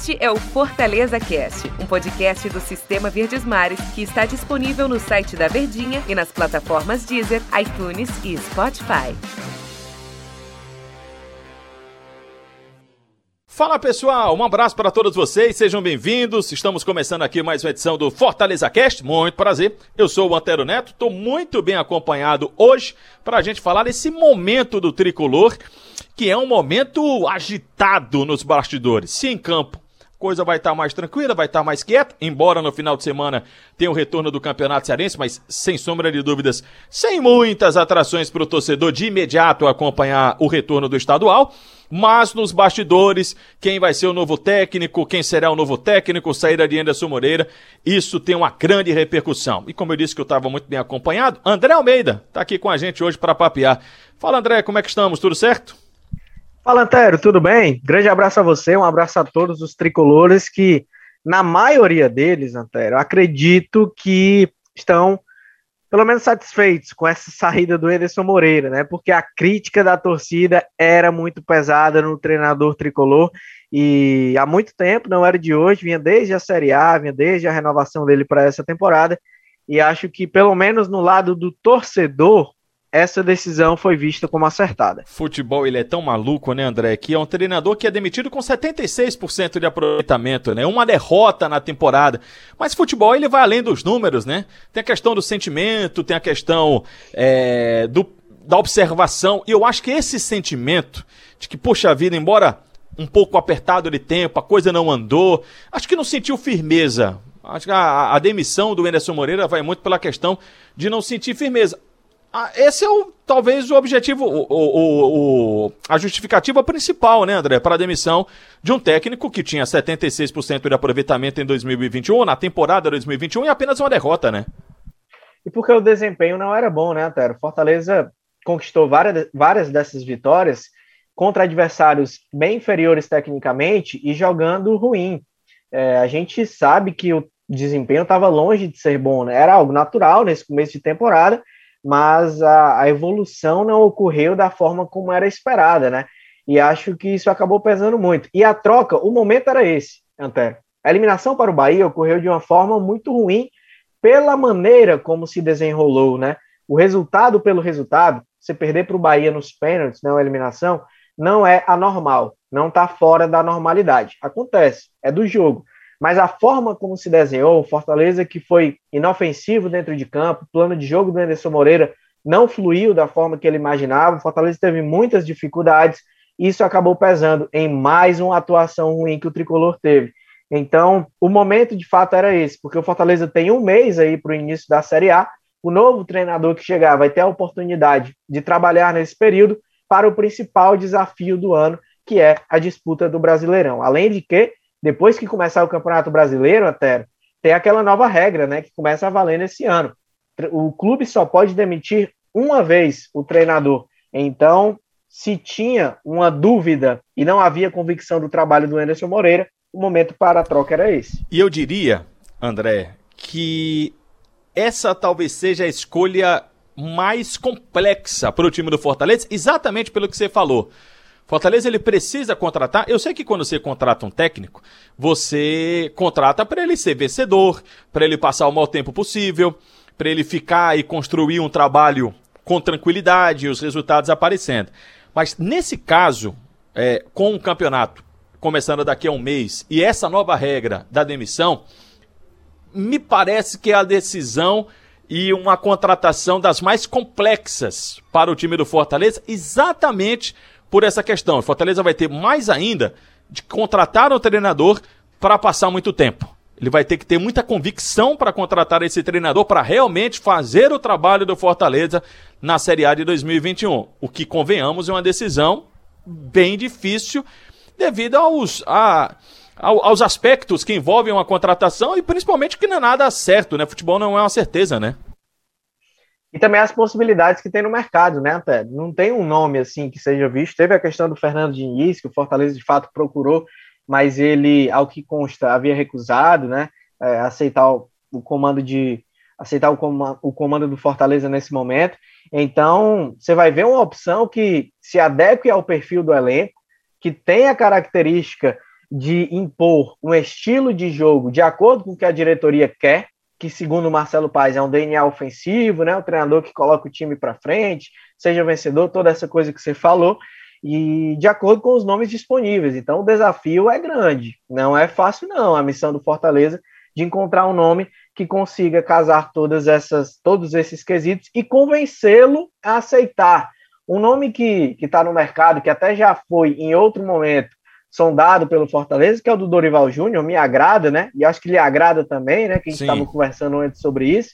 Este é o Fortaleza Cast, um podcast do Sistema Verdes Mares que está disponível no site da Verdinha e nas plataformas Deezer, iTunes e Spotify. Fala pessoal, um abraço para todos vocês, sejam bem-vindos. Estamos começando aqui mais uma edição do Fortaleza Cast. Muito prazer, eu sou o Antero Neto, estou muito bem acompanhado hoje para a gente falar desse momento do tricolor que é um momento agitado nos bastidores. Se em campo coisa vai estar tá mais tranquila, vai estar tá mais quieta, embora no final de semana tenha o retorno do Campeonato Cearense, mas sem sombra de dúvidas, sem muitas atrações para o torcedor de imediato acompanhar o retorno do estadual. Mas nos bastidores, quem vai ser o novo técnico, quem será o novo técnico, saída de Anderson Moreira, isso tem uma grande repercussão. E como eu disse que eu estava muito bem acompanhado, André Almeida está aqui com a gente hoje para papear. Fala André, como é que estamos? Tudo certo? Fala, Antero, tudo bem? Grande abraço a você, um abraço a todos os tricolores que, na maioria deles, Antero, acredito que estão pelo menos satisfeitos com essa saída do Ederson Moreira, né? Porque a crítica da torcida era muito pesada no treinador tricolor e há muito tempo, não era de hoje, vinha desde a Série A, vinha desde a renovação dele para essa temporada. E acho que, pelo menos no lado do torcedor, essa decisão foi vista como acertada. Futebol, ele é tão maluco, né, André, que é um treinador que é demitido com 76% de aproveitamento, né? Uma derrota na temporada. Mas futebol, ele vai além dos números, né? Tem a questão do sentimento, tem a questão é, do, da observação. E eu acho que esse sentimento de que, poxa vida, embora um pouco apertado de tempo, a coisa não andou, acho que não sentiu firmeza. Acho que a, a demissão do Anderson Moreira vai muito pela questão de não sentir firmeza. Ah, esse é o, talvez o objetivo, o, o, o, a justificativa principal, né, André, para a demissão de um técnico que tinha 76% de aproveitamento em 2021, na temporada 2021, e apenas uma derrota, né? E porque o desempenho não era bom, né, Antero? Fortaleza conquistou várias, várias dessas vitórias contra adversários bem inferiores tecnicamente e jogando ruim. É, a gente sabe que o desempenho estava longe de ser bom, né? Era algo natural nesse começo de temporada mas a, a, evolução não ocorreu da forma como era esperada, né? E acho que isso acabou pesando muito. E a troca, o momento era esse, Antero. A eliminação para o Bahia ocorreu de uma forma muito ruim pela maneira como se desenrolou, né? O resultado pelo resultado, você perder para o Bahia nos pênaltis, não né, a eliminação, não é anormal, não está fora da normalidade. Acontece, é do jogo mas a forma como se desenhou, o Fortaleza que foi inofensivo dentro de campo, o plano de jogo do Anderson Moreira não fluiu da forma que ele imaginava, o Fortaleza teve muitas dificuldades, e isso acabou pesando em mais uma atuação ruim que o Tricolor teve. Então, o momento de fato era esse, porque o Fortaleza tem um mês aí para o início da Série A, o novo treinador que chegar vai ter a oportunidade de trabalhar nesse período para o principal desafio do ano, que é a disputa do Brasileirão. Além de que depois que começar o Campeonato Brasileiro, até tem aquela nova regra, né, que começa a valer nesse ano. O clube só pode demitir uma vez o treinador. Então, se tinha uma dúvida e não havia convicção do trabalho do Anderson Moreira, o momento para a troca era esse. E eu diria, André, que essa talvez seja a escolha mais complexa para o time do Fortaleza, exatamente pelo que você falou. Fortaleza ele precisa contratar. Eu sei que quando você contrata um técnico, você contrata para ele ser vencedor, para ele passar o maior tempo possível, para ele ficar e construir um trabalho com tranquilidade e os resultados aparecendo. Mas nesse caso, é, com o campeonato começando daqui a um mês e essa nova regra da demissão, me parece que é a decisão e uma contratação das mais complexas para o time do Fortaleza, exatamente por essa questão. O Fortaleza vai ter mais ainda de contratar um treinador para passar muito tempo. Ele vai ter que ter muita convicção para contratar esse treinador para realmente fazer o trabalho do Fortaleza na Série A de 2021. O que, convenhamos, é uma decisão bem difícil devido aos, a, aos aspectos que envolvem uma contratação e principalmente que não é nada certo, né? Futebol não é uma certeza, né? E também as possibilidades que tem no mercado, né, até Não tem um nome assim que seja visto. Teve a questão do Fernando Diniz, que o Fortaleza de fato procurou, mas ele, ao que consta, havia recusado, né, é, aceitar o, o, comando de aceitar o, comando, o comando do Fortaleza nesse momento. Então, você vai ver uma opção que se adeque ao perfil do elenco, que tem a característica de impor um estilo de jogo de acordo com o que a diretoria quer, que segundo Marcelo Paes é um DNA ofensivo, né? O treinador que coloca o time para frente, seja vencedor, toda essa coisa que você falou, e de acordo com os nomes disponíveis. Então o desafio é grande, não é fácil não. A missão do Fortaleza de encontrar um nome que consiga casar todas essas, todos esses quesitos e convencê-lo a aceitar um nome que está no mercado, que até já foi em outro momento sondado pelo Fortaleza, que é o do Dorival Júnior, me agrada, né? E acho que lhe agrada também, né? Que a gente estava conversando antes sobre isso.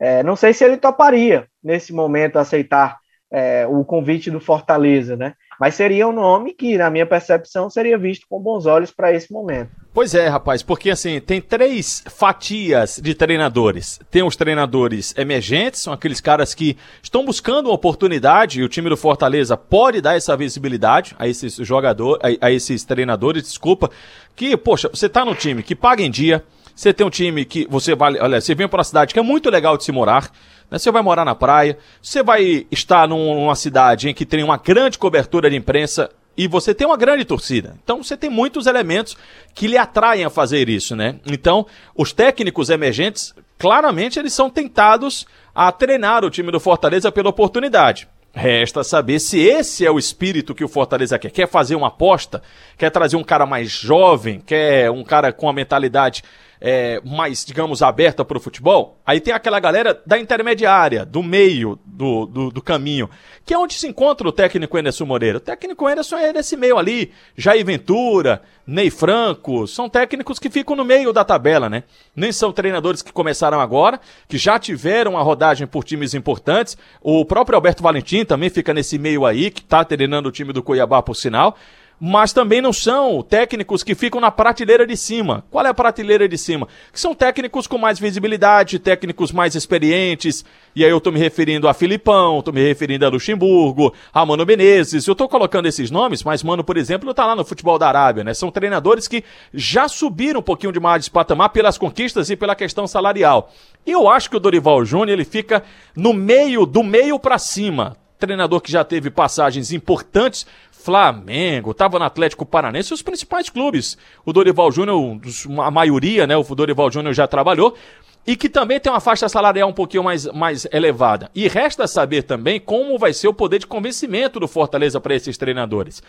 É, não sei se ele toparia, nesse momento, aceitar é, o convite do Fortaleza, né? Mas seria um nome que, na minha percepção, seria visto com bons olhos para esse momento. Pois é, rapaz, porque assim, tem três fatias de treinadores. Tem os treinadores emergentes, são aqueles caras que estão buscando uma oportunidade e o time do Fortaleza pode dar essa visibilidade a esses jogadores, a, a esses treinadores, desculpa, que, poxa, você tá no time que paga em dia, você tem um time que você vai, olha, você vem para uma cidade que é muito legal de se morar, né? Você vai morar na praia, você vai estar numa cidade em que tem uma grande cobertura de imprensa e você tem uma grande torcida. Então você tem muitos elementos que lhe atraem a fazer isso, né? Então, os técnicos emergentes, claramente eles são tentados a treinar o time do Fortaleza pela oportunidade. Resta saber se esse é o espírito que o Fortaleza quer. Quer fazer uma aposta? Quer trazer um cara mais jovem? Quer um cara com a mentalidade é, mais, digamos, aberta para o futebol, aí tem aquela galera da intermediária, do meio do, do, do, caminho, que é onde se encontra o técnico Anderson Moreira. O técnico Anderson é nesse meio ali, Jair Ventura, Ney Franco, são técnicos que ficam no meio da tabela, né? Nem são treinadores que começaram agora, que já tiveram a rodagem por times importantes. O próprio Alberto Valentim também fica nesse meio aí, que está treinando o time do Cuiabá, por sinal mas também não são técnicos que ficam na prateleira de cima. Qual é a prateleira de cima? Que são técnicos com mais visibilidade, técnicos mais experientes. E aí eu tô me referindo a Filipão, tô me referindo a Luxemburgo, a Mano Menezes. Eu tô colocando esses nomes, mas Mano, por exemplo, tá lá no futebol da Arábia, né? São treinadores que já subiram um pouquinho de mais de patamar pelas conquistas e pela questão salarial. E eu acho que o Dorival Júnior, ele fica no meio, do meio para cima treinador que já teve passagens importantes Flamengo, estava no Atlético Paranense, os principais clubes. O Dorival Júnior, a maioria, né? O Dorival Júnior já trabalhou. E que também tem uma faixa salarial um pouquinho mais, mais elevada. E resta saber também como vai ser o poder de convencimento do Fortaleza para esses treinadores.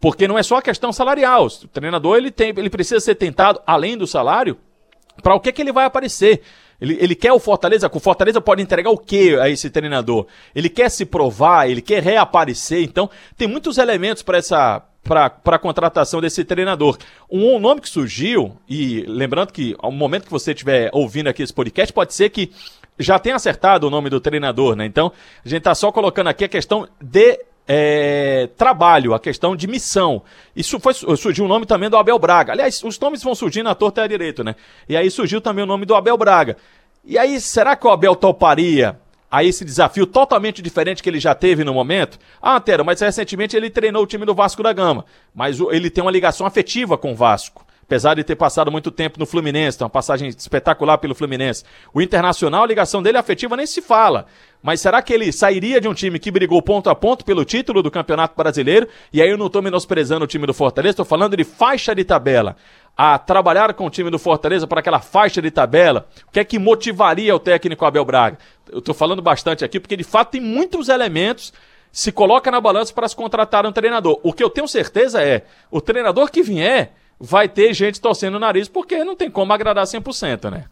Porque não é só a questão salarial. O treinador ele, tem, ele precisa ser tentado, além do salário, para o que, que ele vai aparecer. Ele, ele quer o Fortaleza, o Fortaleza pode entregar o que a esse treinador? Ele quer se provar, ele quer reaparecer, então tem muitos elementos para essa para a contratação desse treinador. Um, um, nome que surgiu, e lembrando que ao momento que você estiver ouvindo aqui esse podcast, pode ser que já tenha acertado o nome do treinador, né? Então, a gente está só colocando aqui a questão de é, trabalho, a questão de missão. Isso foi, surgiu o nome também do Abel Braga. Aliás, os nomes vão surgindo à torta e à direita, né? E aí surgiu também o nome do Abel Braga. E aí, será que o Abel toparia a esse desafio totalmente diferente que ele já teve no momento? Ah, Antero, mas recentemente ele treinou o time do Vasco da Gama. Mas ele tem uma ligação afetiva com o Vasco apesar de ter passado muito tempo no Fluminense, tem uma passagem espetacular pelo Fluminense. O Internacional, a ligação dele afetiva nem se fala. Mas será que ele sairia de um time que brigou ponto a ponto pelo título do Campeonato Brasileiro? E aí eu não estou menosprezando o time do Fortaleza, estou falando de faixa de tabela. A trabalhar com o time do Fortaleza para aquela faixa de tabela, o que é que motivaria o técnico Abel Braga? Eu estou falando bastante aqui porque de fato tem muitos elementos se coloca na balança para se contratar um treinador. O que eu tenho certeza é, o treinador que vier, vai ter gente torcendo o nariz, porque não tem como agradar 100%, né?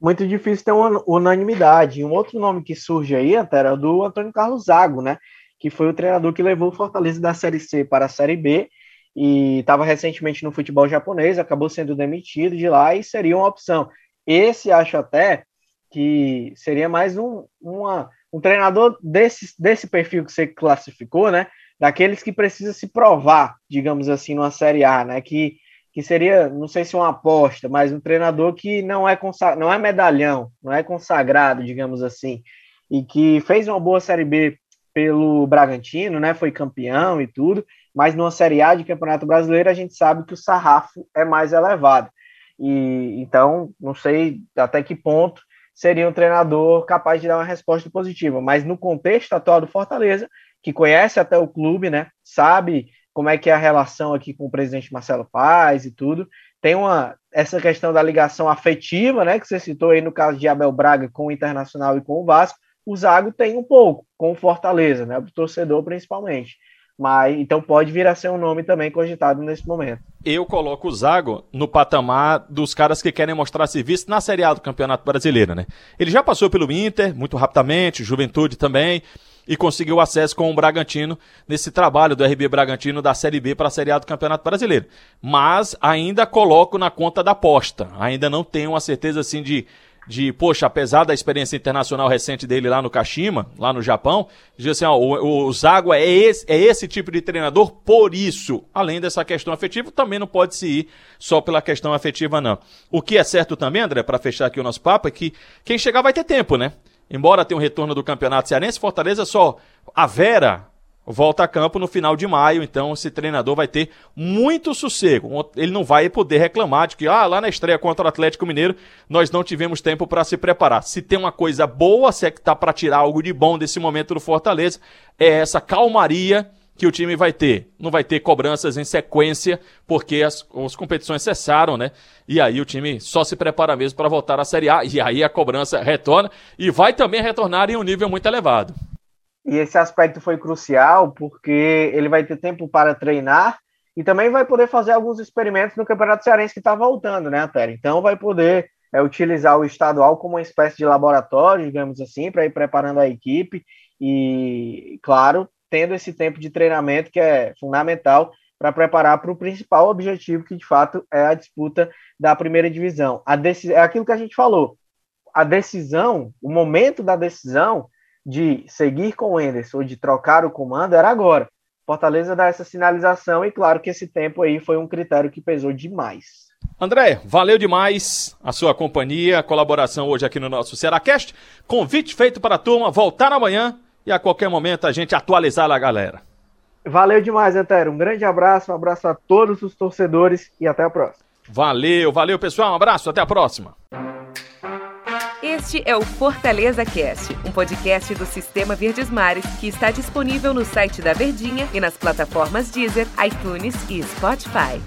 Muito difícil ter uma unanimidade. Um outro nome que surge aí, Antero, é o do Antônio Carlos Zago, né? Que foi o treinador que levou o Fortaleza da Série C para a Série B e estava recentemente no futebol japonês, acabou sendo demitido de lá e seria uma opção. Esse acho até que seria mais um, uma, um treinador desse, desse perfil que você classificou, né? Daqueles que precisa se provar, digamos assim, numa Série A, né? Que, que seria, não sei se uma aposta, mas um treinador que não é, não é medalhão, não é consagrado, digamos assim, e que fez uma boa Série B pelo Bragantino, né? Foi campeão e tudo, mas numa Série A de Campeonato Brasileiro a gente sabe que o sarrafo é mais elevado. E então, não sei até que ponto seria um treinador capaz de dar uma resposta positiva, mas no contexto atual do Fortaleza, que conhece até o clube, né? Sabe como é que é a relação aqui com o presidente Marcelo Paz e tudo. Tem uma essa questão da ligação afetiva, né, que você citou aí no caso de Abel Braga com o Internacional e com o Vasco. O Zago tem um pouco com o Fortaleza, né, o torcedor principalmente. Mas então pode vir a ser um nome também cogitado nesse momento. Eu coloco o Zago no patamar dos caras que querem mostrar serviço na Série A do Campeonato Brasileiro, né? Ele já passou pelo Inter muito rapidamente, Juventude também, e conseguiu acesso com o Bragantino nesse trabalho do RB Bragantino da Série B para a Série A do Campeonato Brasileiro. Mas ainda coloco na conta da aposta. Ainda não tenho uma certeza assim de de, poxa, apesar da experiência internacional recente dele lá no Kashima, lá no Japão, diz assim, ó, o, o Zago é esse, é esse tipo de treinador, por isso, além dessa questão afetiva, também não pode se ir só pela questão afetiva, não. O que é certo também, André, para fechar aqui o nosso papo, é que quem chegar vai ter tempo, né? Embora tenha um retorno do Campeonato Cearense, Fortaleza só a Vera volta a campo no final de maio, então esse treinador vai ter muito sossego. Ele não vai poder reclamar de que ah, lá na estreia contra o Atlético Mineiro nós não tivemos tempo para se preparar. Se tem uma coisa boa, se é que tá para tirar algo de bom desse momento do Fortaleza, é essa calmaria que o time vai ter. Não vai ter cobranças em sequência, porque as, as competições cessaram, né? E aí o time só se prepara mesmo para voltar à Série A, e aí a cobrança retorna e vai também retornar em um nível muito elevado. E esse aspecto foi crucial porque ele vai ter tempo para treinar e também vai poder fazer alguns experimentos no Campeonato Cearense que está voltando, né, Terry? Então vai poder é, utilizar o estadual como uma espécie de laboratório, digamos assim, para ir preparando a equipe e, claro, tendo esse tempo de treinamento que é fundamental para preparar para o principal objetivo, que de fato é a disputa da primeira divisão. A decis... É aquilo que a gente falou. A decisão, o momento da decisão de seguir com o Enderson ou de trocar o comando era agora. Fortaleza dá essa sinalização e claro que esse tempo aí foi um critério que pesou demais. André, valeu demais a sua companhia, a colaboração hoje aqui no nosso Cearacast. Convite feito para a turma voltar amanhã e a qualquer momento a gente atualizar a galera. Valeu demais, Antero. Um grande abraço, um abraço a todos os torcedores e até a próxima. Valeu, valeu pessoal, um abraço, até a próxima. Este é o Fortaleza Cast, um podcast do Sistema Verdes Mares que está disponível no site da Verdinha e nas plataformas Deezer, iTunes e Spotify.